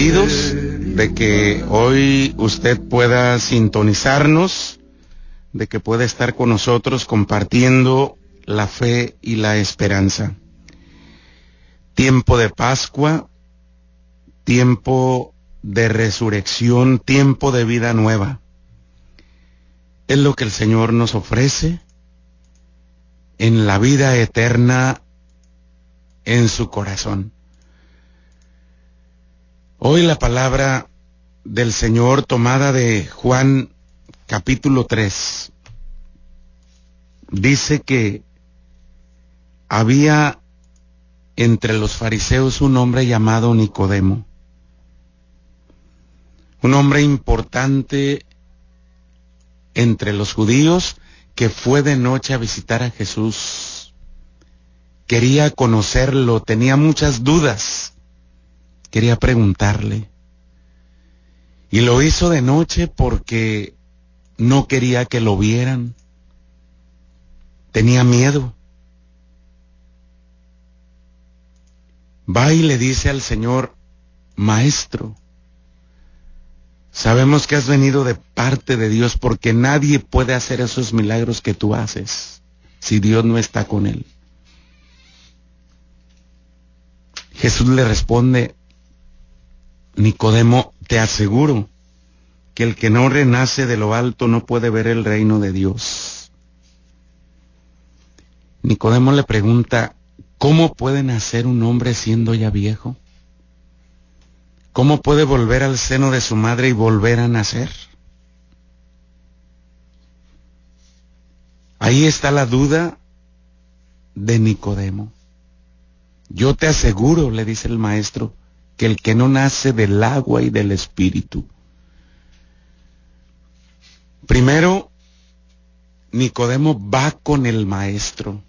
de que hoy usted pueda sintonizarnos, de que pueda estar con nosotros compartiendo la fe y la esperanza. Tiempo de Pascua, tiempo de resurrección, tiempo de vida nueva. Es lo que el Señor nos ofrece en la vida eterna en su corazón. Hoy la palabra del Señor tomada de Juan capítulo 3 dice que había entre los fariseos un hombre llamado Nicodemo, un hombre importante entre los judíos que fue de noche a visitar a Jesús. Quería conocerlo, tenía muchas dudas, quería preguntarle. Y lo hizo de noche porque no quería que lo vieran. Tenía miedo. Va y le dice al Señor, Maestro, sabemos que has venido de parte de Dios porque nadie puede hacer esos milagros que tú haces si Dios no está con él. Jesús le responde, Nicodemo, te aseguro que el que no renace de lo alto no puede ver el reino de Dios. Nicodemo le pregunta, ¿Cómo puede nacer un hombre siendo ya viejo? ¿Cómo puede volver al seno de su madre y volver a nacer? Ahí está la duda de Nicodemo. Yo te aseguro, le dice el maestro, que el que no nace del agua y del espíritu. Primero, Nicodemo va con el maestro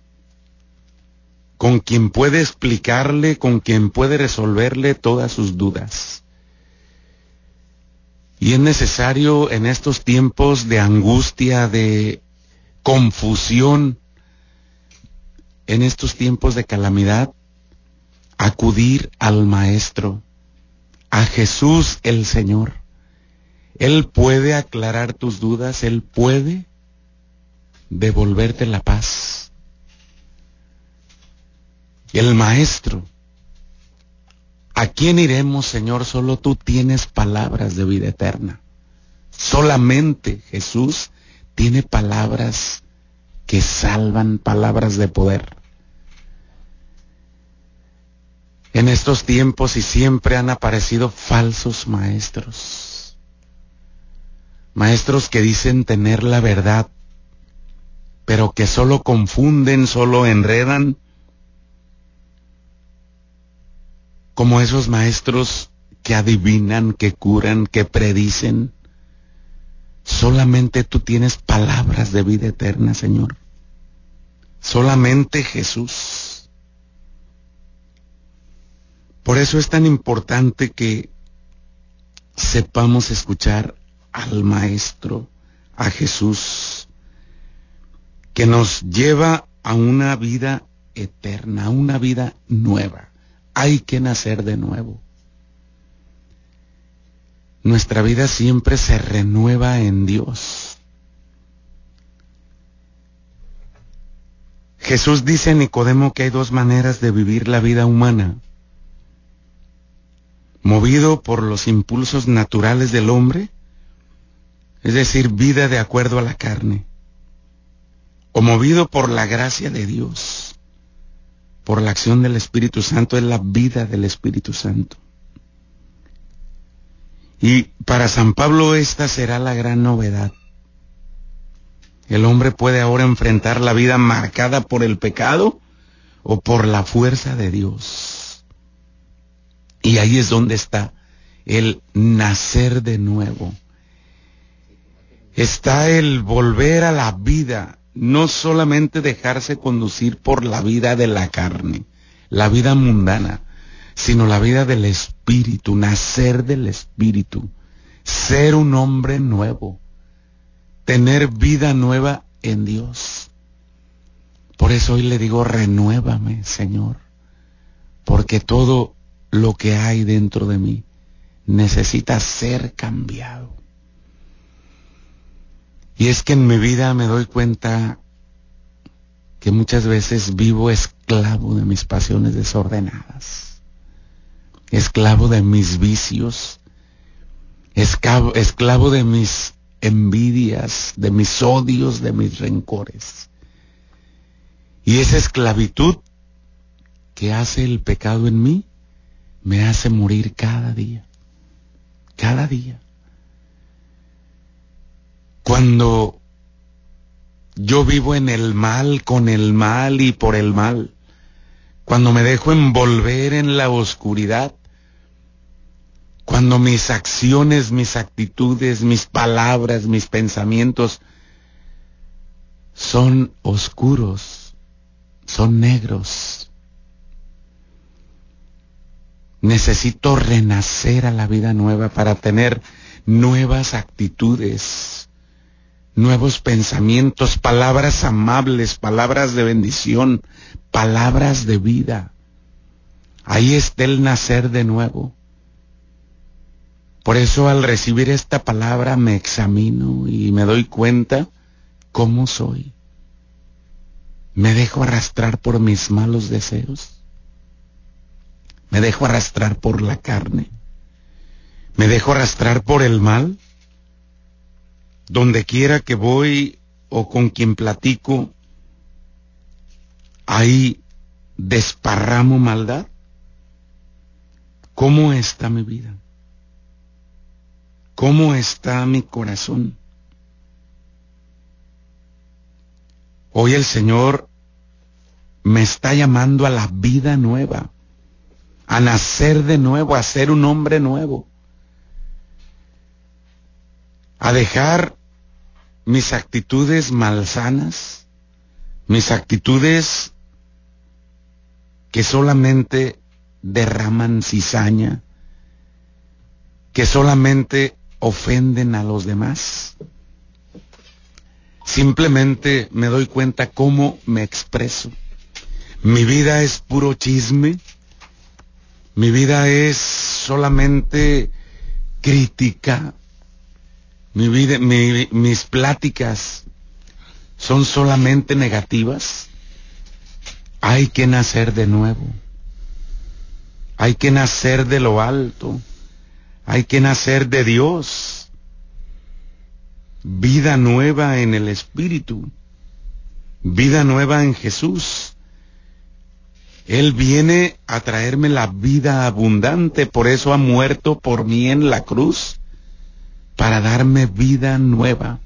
con quien puede explicarle, con quien puede resolverle todas sus dudas. Y es necesario en estos tiempos de angustia, de confusión, en estos tiempos de calamidad, acudir al Maestro, a Jesús el Señor. Él puede aclarar tus dudas, Él puede devolverte la paz el maestro. ¿A quién iremos, Señor? Solo tú tienes palabras de vida eterna. Solamente Jesús tiene palabras que salvan, palabras de poder. En estos tiempos y siempre han aparecido falsos maestros. Maestros que dicen tener la verdad, pero que solo confunden, solo enredan como esos maestros que adivinan, que curan, que predicen. Solamente tú tienes palabras de vida eterna, Señor. Solamente Jesús. Por eso es tan importante que sepamos escuchar al Maestro, a Jesús, que nos lleva a una vida eterna, a una vida nueva hay que nacer de nuevo. Nuestra vida siempre se renueva en Dios. Jesús dice a Nicodemo que hay dos maneras de vivir la vida humana. Movido por los impulsos naturales del hombre, es decir, vida de acuerdo a la carne, o movido por la gracia de Dios por la acción del Espíritu Santo es la vida del Espíritu Santo. Y para San Pablo esta será la gran novedad. El hombre puede ahora enfrentar la vida marcada por el pecado o por la fuerza de Dios. Y ahí es donde está el nacer de nuevo. Está el volver a la vida, no solamente dejarse conducir por la vida de la carne, la vida mundana, sino la vida del espíritu, nacer del espíritu, ser un hombre nuevo, tener vida nueva en Dios. Por eso hoy le digo, renuévame, Señor, porque todo lo que hay dentro de mí necesita ser cambiado. Y es que en mi vida me doy cuenta que muchas veces vivo esclavo de mis pasiones desordenadas, esclavo de mis vicios, esclavo, esclavo de mis envidias, de mis odios, de mis rencores. Y esa esclavitud que hace el pecado en mí me hace morir cada día, cada día. Cuando yo vivo en el mal, con el mal y por el mal, cuando me dejo envolver en la oscuridad, cuando mis acciones, mis actitudes, mis palabras, mis pensamientos son oscuros, son negros. Necesito renacer a la vida nueva para tener nuevas actitudes, nuevos pensamientos, palabras amables, palabras de bendición, palabras de vida. Ahí está el nacer de nuevo. Por eso al recibir esta palabra me examino y me doy cuenta cómo soy. Me dejo arrastrar por mis malos deseos. Me dejo arrastrar por la carne. Me dejo arrastrar por el mal. Donde quiera que voy o con quien platico, ahí desparramo maldad. ¿Cómo está mi vida? ¿Cómo está mi corazón? Hoy el Señor me está llamando a la vida nueva, a nacer de nuevo, a ser un hombre nuevo, a dejar mis actitudes malsanas, mis actitudes que solamente derraman cizaña, que solamente ofenden a los demás. Simplemente me doy cuenta cómo me expreso. Mi vida es puro chisme. Mi vida es solamente crítica. Mi vida, mis pláticas son solamente negativas. Hay que nacer de nuevo. Hay que nacer de lo alto. Hay que nacer de Dios. Vida nueva en el Espíritu. Vida nueva en Jesús. Él viene a traerme la vida abundante, por eso ha muerto por mí en la cruz, para darme vida nueva.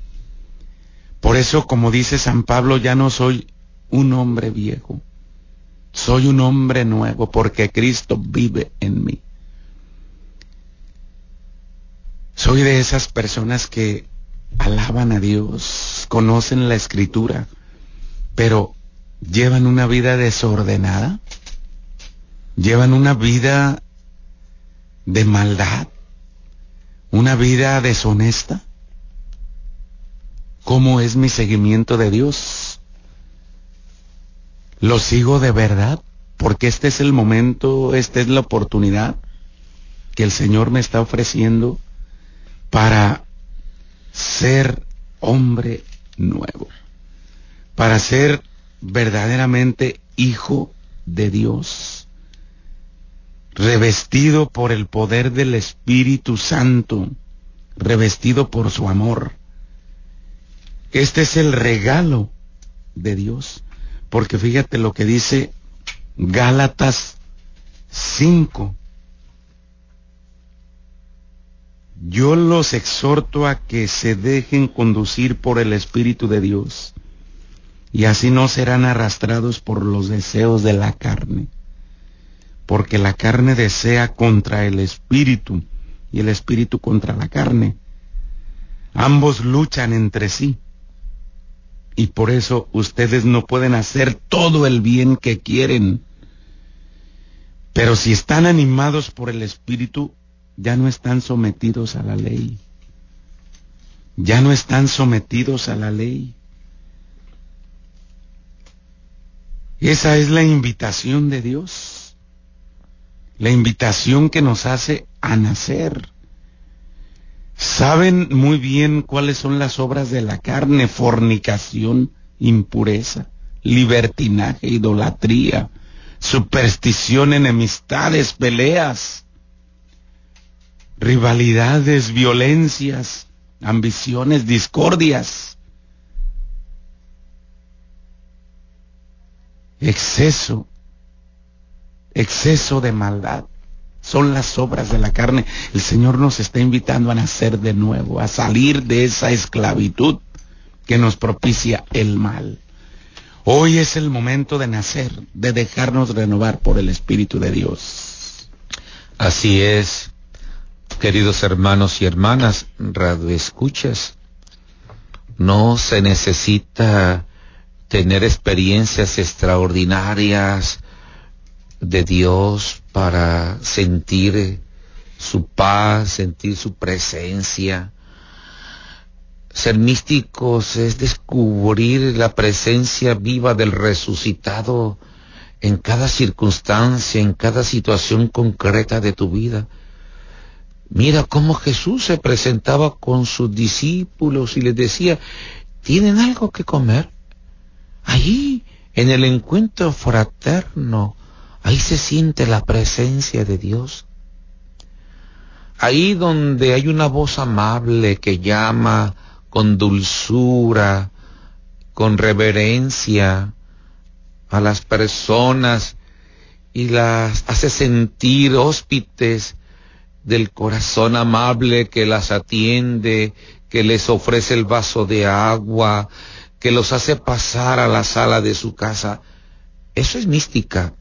Por eso, como dice San Pablo, ya no soy un hombre viejo, soy un hombre nuevo, porque Cristo vive en mí. Soy de esas personas que alaban a Dios, conocen la escritura, pero llevan una vida desordenada, llevan una vida de maldad, una vida deshonesta. ¿Cómo es mi seguimiento de Dios? ¿Lo sigo de verdad? Porque este es el momento, esta es la oportunidad que el Señor me está ofreciendo para ser hombre nuevo, para ser verdaderamente hijo de Dios, revestido por el poder del Espíritu Santo, revestido por su amor. Este es el regalo de Dios, porque fíjate lo que dice Gálatas 5, Yo los exhorto a que se dejen conducir por el Espíritu de Dios y así no serán arrastrados por los deseos de la carne, porque la carne desea contra el Espíritu y el Espíritu contra la carne. Ambos luchan entre sí y por eso ustedes no pueden hacer todo el bien que quieren. Pero si están animados por el Espíritu, ya no están sometidos a la ley. Ya no están sometidos a la ley. Esa es la invitación de Dios. La invitación que nos hace a nacer. Saben muy bien cuáles son las obras de la carne, fornicación, impureza, libertinaje, idolatría, superstición, enemistades, peleas, rivalidades, violencias, ambiciones, discordias, exceso, exceso de maldad. Son las obras de la carne. El Señor nos está invitando a nacer de nuevo, a salir de esa esclavitud que nos propicia el mal. Hoy es el momento de nacer, de dejarnos renovar por el Espíritu de Dios. Así es, queridos hermanos y hermanas, escuchas. No se necesita tener experiencias extraordinarias de Dios para sentir su paz, sentir su presencia. Ser místicos es descubrir la presencia viva del resucitado en cada circunstancia, en cada situación concreta de tu vida. Mira cómo Jesús se presentaba con sus discípulos y les decía, ¿tienen algo que comer? Allí, en el encuentro fraterno, ahí se siente la presencia de Dios. Ahí donde hay una voz amable que llama, con dulzura, con reverencia a las personas y las hace sentir hóspites del corazón amable que las atiende, que les ofrece el vaso de agua, que los hace pasar a la sala de su casa. Eso es mística.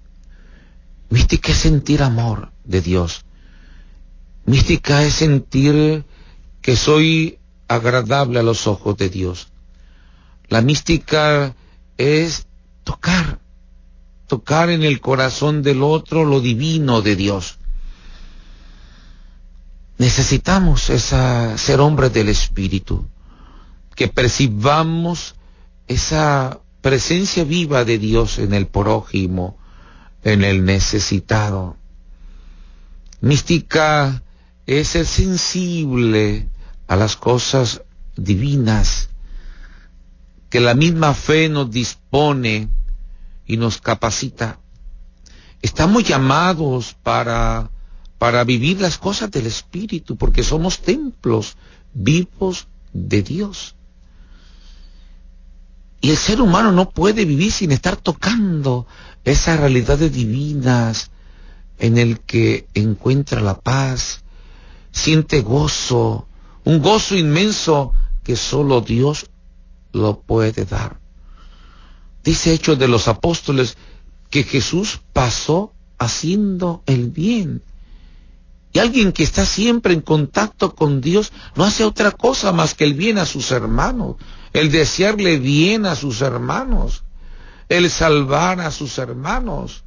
Mística es sentir amor de Dios. Mística es sentir que soy agradable a los ojos de Dios. La mística es tocar, tocar en el corazón del otro lo divino de Dios. Necesitamos esa, ser hombres del Espíritu, que percibamos esa presencia viva de Dios en el prójimo, en el necesitado. Mística es ser sensible a las cosas divinas que la misma fe nos dispone y nos capacita. Estamos llamados para, para vivir las cosas del Espíritu, porque somos templos vivos de Dios. Y el ser humano no puede vivir sin estar tocando esas realidades divinas en el que encuentra la paz, siente gozo, un gozo inmenso que solo Dios lo puede dar. Dice Hechos de los Apóstoles que Jesús pasó haciendo el bien. Y alguien que está siempre en contacto con Dios no hace otra cosa más que el bien a sus hermanos, el desearle bien a sus hermanos, el salvar a sus hermanos.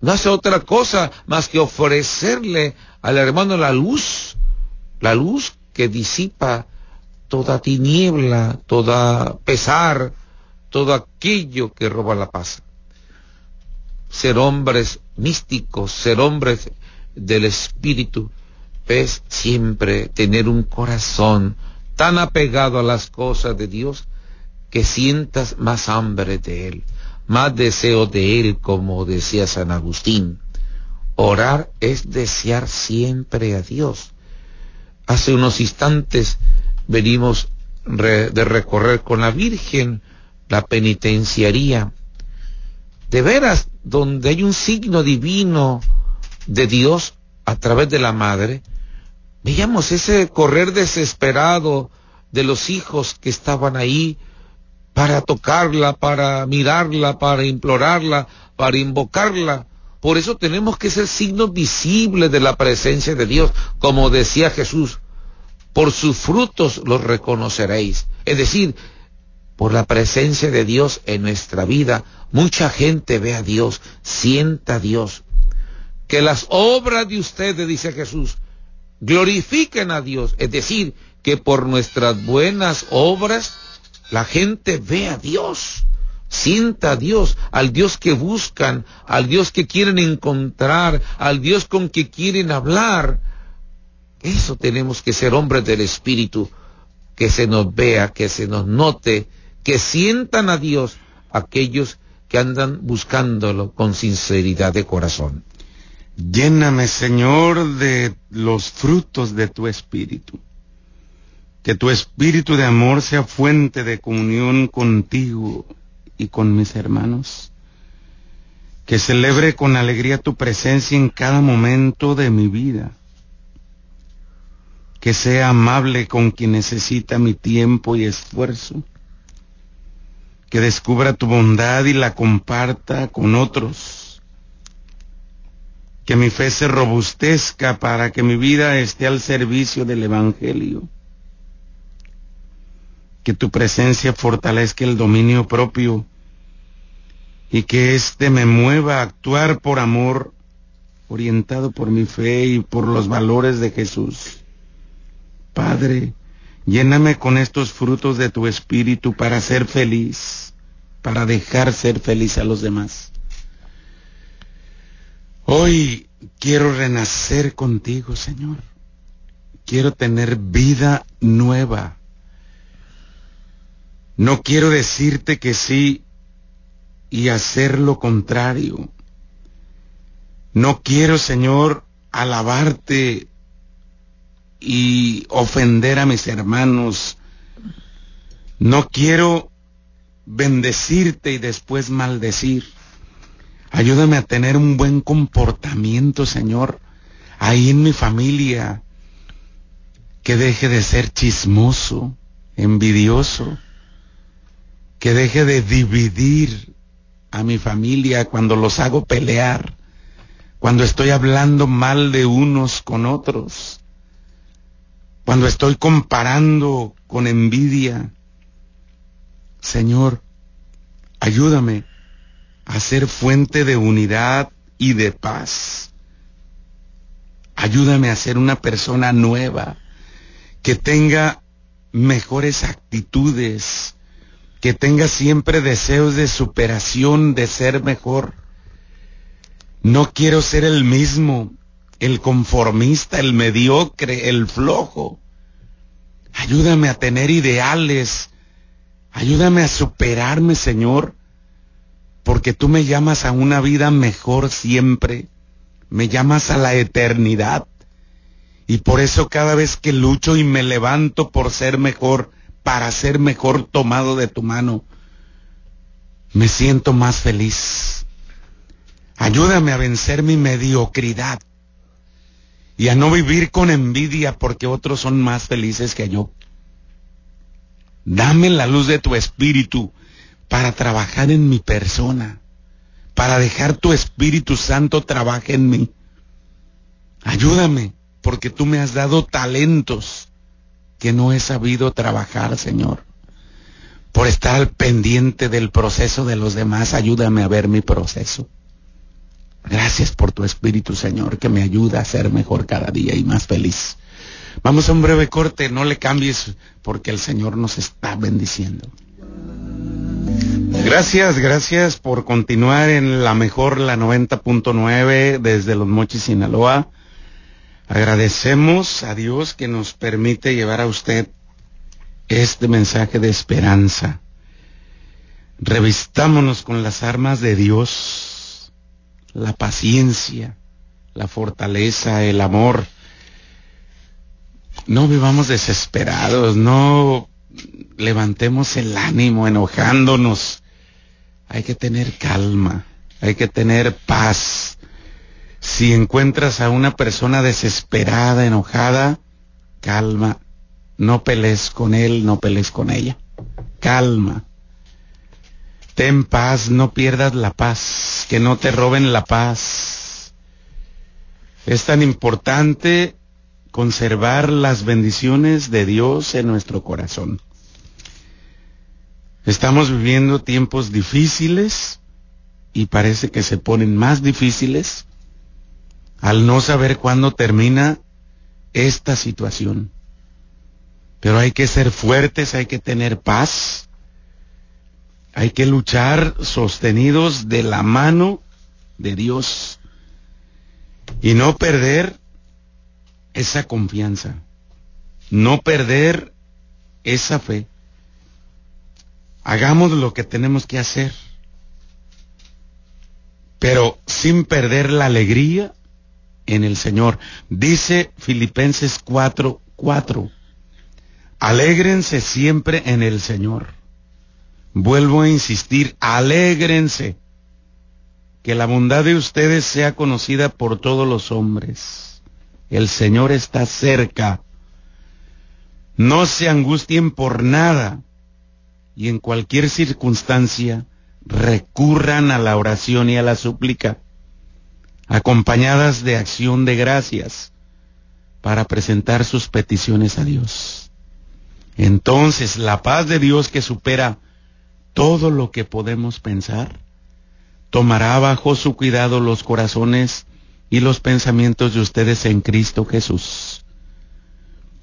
No hace otra cosa más que ofrecerle al hermano la luz la luz que disipa toda tiniebla, toda pesar, todo aquello que roba la paz. Ser hombres místicos, ser hombres del espíritu, es siempre tener un corazón tan apegado a las cosas de Dios que sientas más hambre de Él, más deseo de Él, como decía San Agustín. Orar es desear siempre a Dios Hace unos instantes venimos de recorrer con la Virgen la penitenciaría. De veras, donde hay un signo divino de Dios a través de la madre, veíamos ese correr desesperado de los hijos que estaban ahí para tocarla, para mirarla, para implorarla, para invocarla. Por eso tenemos que ser signos visibles de la presencia de Dios, como decía Jesús, por sus frutos los reconoceréis. Es decir, por la presencia de Dios en nuestra vida, mucha gente ve a Dios, sienta a Dios. Que las obras de ustedes, dice Jesús, glorifiquen a Dios. Es decir, que por nuestras buenas obras la gente ve a Dios. Sienta a Dios, al Dios que buscan, al Dios que quieren encontrar, al Dios con que quieren hablar. Eso tenemos que ser hombres del Espíritu, que se nos vea, que se nos note, que sientan a Dios aquellos que andan buscándolo con sinceridad de corazón. Lléname, Señor, de los frutos de tu Espíritu. Que tu Espíritu de amor sea fuente de comunión contigo y con mis hermanos. Que celebre con alegría tu presencia en cada momento de mi vida. Que sea amable con quien necesita mi tiempo y esfuerzo. Que descubra tu bondad y la comparta con otros que mi fe se robustezca para que mi vida esté al servicio del Evangelio. Que tu presencia fortalezca el dominio propio y que éste me mueva a actuar por amor, orientado por mi fe y por los valores de Jesús. Padre, lléname con estos frutos de tu espíritu para ser feliz, para dejar ser feliz a los demás. Hoy quiero renacer contigo, Señor. Quiero tener vida nueva. No quiero decirte que sí y hacer lo contrario. No quiero, Señor, alabarte y ofender a mis hermanos. No quiero bendecirte y después maldecir. Ayúdame a tener un buen comportamiento, Señor, ahí en mi familia. Que deje de ser chismoso, envidioso. Que deje de dividir a mi familia cuando los hago pelear. Cuando estoy hablando mal de unos con otros. Cuando estoy comparando con envidia. Señor, ayúdame a ser fuente de unidad y de paz. Ayúdame a ser una persona nueva, que tenga mejores actitudes, que tenga siempre deseos de superación, de ser mejor. No quiero ser el mismo, el conformista, el mediocre, el flojo. Ayúdame a tener ideales. Ayúdame a superarme, Señor porque tú me llamas a una vida mejor siempre, me llamas a la eternidad. Y por eso cada vez que lucho y me levanto por ser mejor, para ser mejor tomado de tu mano, me siento más feliz. Ayúdame a vencer mi mediocridad y a no vivir con envidia porque otros son más felices que yo. Dame la luz de tu espíritu para trabajar en mi persona, para dejar tu Espíritu Santo trabaje en mí. Ayúdame, porque tú me has dado talentos que no he sabido trabajar, Señor. Por estar al pendiente del proceso de los demás, ayúdame a ver mi proceso. Gracias por tu Espíritu, Señor, que me ayuda a ser mejor cada día y más feliz. Vamos a un breve corte, no le cambies porque el Señor nos está bendiciendo. Gracias, gracias por continuar en la mejor, la 90.9 desde Los Mochis, Sinaloa. Agradecemos a Dios que nos permite llevar a usted este mensaje de esperanza. Revistámonos con las armas de Dios, la paciencia, la fortaleza, el amor. No vivamos desesperados, no levantemos el ánimo enojándonos hay que tener calma, hay que tener paz. Si encuentras a una persona desesperada, enojada, calma. No pelees con él, no pelees con ella. Calma. Ten paz, no pierdas la paz, que no te roben la paz. Es tan importante conservar las bendiciones de Dios en nuestro corazón. Estamos viviendo tiempos difíciles y parece que se ponen más difíciles al no saber cuándo termina esta situación. Pero hay que ser fuertes, hay que tener paz, Hay que luchar sostenidos de la mano de Dios y no perder esa confianza, no perder esa fe. Hagamos lo que tenemos que hacer, pero sin perder la alegría en el Señor. Dice Filipenses 4, 4. Alégrense siempre en el Señor. Vuelvo a insistir, alégrense. Que la bondad de ustedes sea conocida por todos los hombres. El Señor está cerca. No se angustien por nada y en cualquier circunstancia recurran a la oración y a la súplica, acompañadas de acción de gracias para presentar sus peticiones a Dios. Entonces la paz de Dios que supera todo lo que podemos pensar, tomará bajo su cuidado los corazones y los pensamientos de ustedes en Cristo Jesús.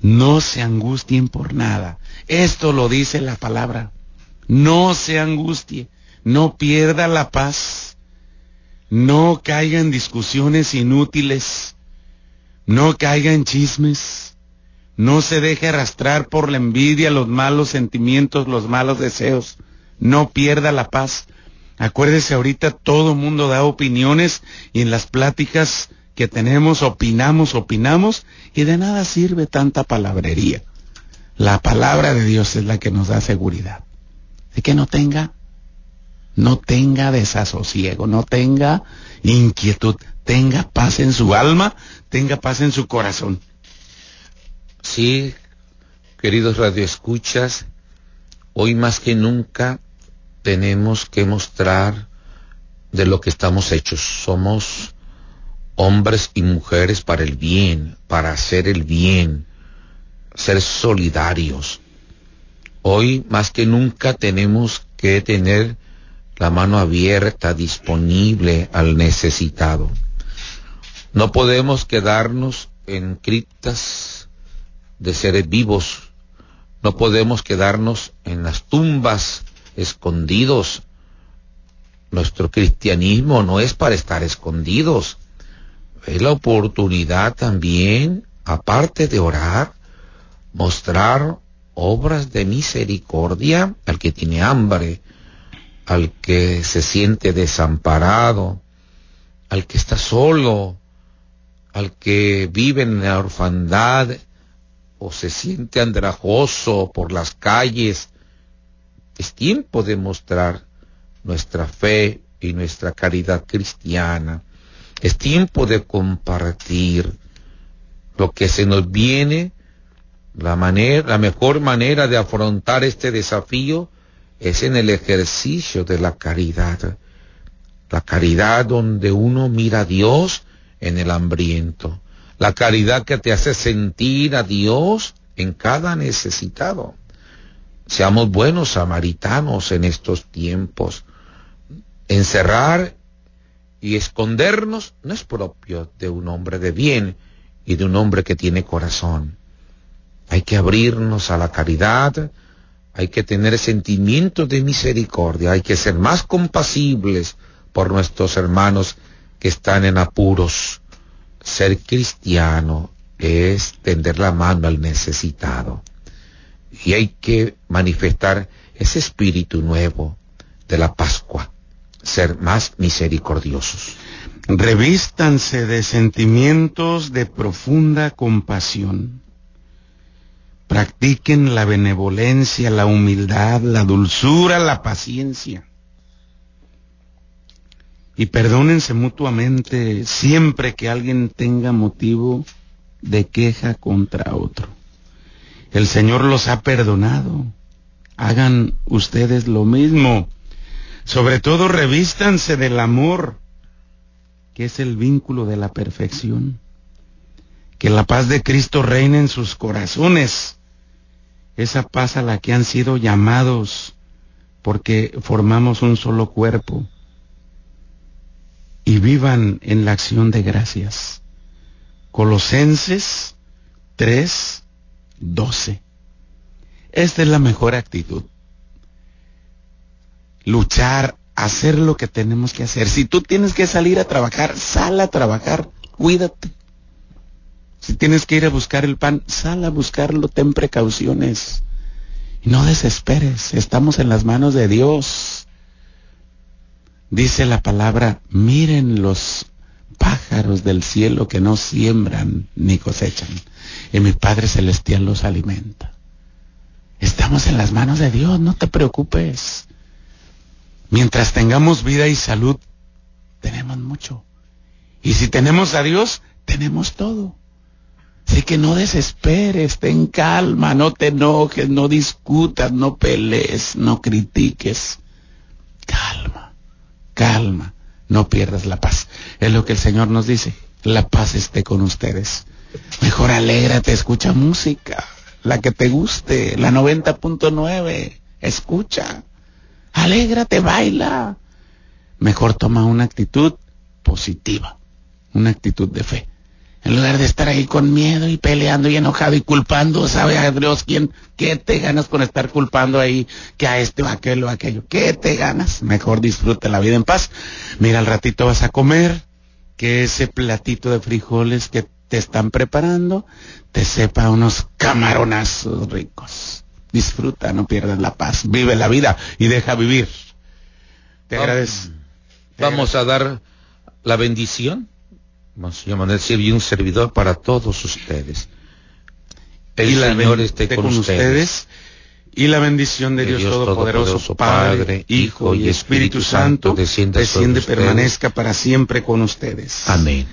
No se angustien por nada. Esto lo dice la palabra. No se angustie, no pierda la paz, no caiga en discusiones inútiles, no caiga en chismes, no se deje arrastrar por la envidia, los malos sentimientos, los malos deseos, no pierda la paz. Acuérdese ahorita todo mundo da opiniones y en las pláticas que tenemos opinamos, opinamos y de nada sirve tanta palabrería. La palabra de Dios es la que nos da seguridad. De que no tenga, no tenga desasosiego, no tenga inquietud, tenga paz en su alma, tenga paz en su corazón. Sí, queridos radioescuchas, hoy más que nunca tenemos que mostrar de lo que estamos hechos. Somos hombres y mujeres para el bien, para hacer el bien, ser solidarios. Hoy más que nunca tenemos que tener la mano abierta, disponible al necesitado. No podemos quedarnos en criptas de seres vivos. No podemos quedarnos en las tumbas escondidos. Nuestro cristianismo no es para estar escondidos. Es la oportunidad también, aparte de orar, mostrar obras de misericordia al que tiene hambre, al que se siente desamparado, al que está solo, al que vive en la orfandad o se siente andrajoso por las calles es tiempo de mostrar nuestra fe y nuestra caridad cristiana. Es tiempo de compartir lo que se nos viene. La manera, la mejor manera de afrontar este desafío es en el ejercicio de la caridad. La caridad donde uno mira a Dios en el hambriento. La caridad que te hace sentir a Dios en cada necesitado. Seamos buenos samaritanos en estos tiempos. Encerrar y escondernos no es propio de un hombre de bien y de un hombre que tiene corazón. Hay que abrirnos a la caridad, hay que tener sentimientos de misericordia, hay que ser más compasibles por nuestros hermanos que están en apuros. Ser cristiano es tender la mano al necesitado y hay que manifestar ese espíritu nuevo de la Pascua, ser más misericordiosos. Revístanse de sentimientos de profunda compasión. Practiquen la benevolencia, la humildad, la dulzura, la paciencia. Y perdónense mutuamente siempre que alguien tenga motivo de queja contra otro. El Señor los ha perdonado. Hagan ustedes lo mismo. Sobre todo revístanse del amor, que es el vínculo de la perfección. Que la paz de Cristo reine en sus corazones. Esa paz a la que han sido llamados porque formamos un solo cuerpo. Y vivan en la acción de gracias. Colosenses 3, 12. Esta es la mejor actitud. luchar, hacer lo que tenemos que hacer. Si tú tienes que salir a trabajar, sal a trabajar, cuídate. Si tienes que ir a buscar el pan, sal a buscarlo, ten precauciones. No desesperes, estamos en las manos de Dios. Dice la palabra, miren los pájaros del cielo que no siembran ni cosechan, y mi Padre Celestial los alimenta. Estamos en las manos de Dios, no te preocupes. Mientras tengamos vida y salud, tenemos mucho. Y si tenemos a Dios, tenemos todo. Así que no desesperes, ten calma, no te enojes, no discutas, no pelees, no critiques. Calma, calma, no pierdas la paz. Es lo que el Señor nos dice, la paz esté con ustedes. Mejor alégrate, escucha música, la que te guste, la 90.9, escucha. Alégrate, baila. Mejor toma una actitud positiva, una actitud de fe. En lugar de estar ahí con miedo y peleando y enojado y culpando, ¿sabe a Dios quién? ¿Qué te ganas con estar culpando ahí que a este o aquel o aquello? ¿Qué te ganas? Mejor disfruta la vida en paz. Mira, al ratito vas a comer, que ese platito de frijoles que te están preparando te sepa unos camaronazos ricos. Disfruta, no pierdas la paz. Vive la vida y deja vivir. Te agradezco. Vamos a dar la bendición Monseñor Manuel y un servidor para todos ustedes. El y Señor esté con, ustedes. Y la bendición de, Dios, Todopoderoso, Padre, Hijo y Espíritu Santo, desciende, desciende permanezca para siempre con ustedes. Amén.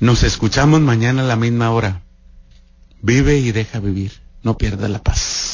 Nos escuchamos mañana a la misma hora. Vive y deja vivir. No pierda la paz.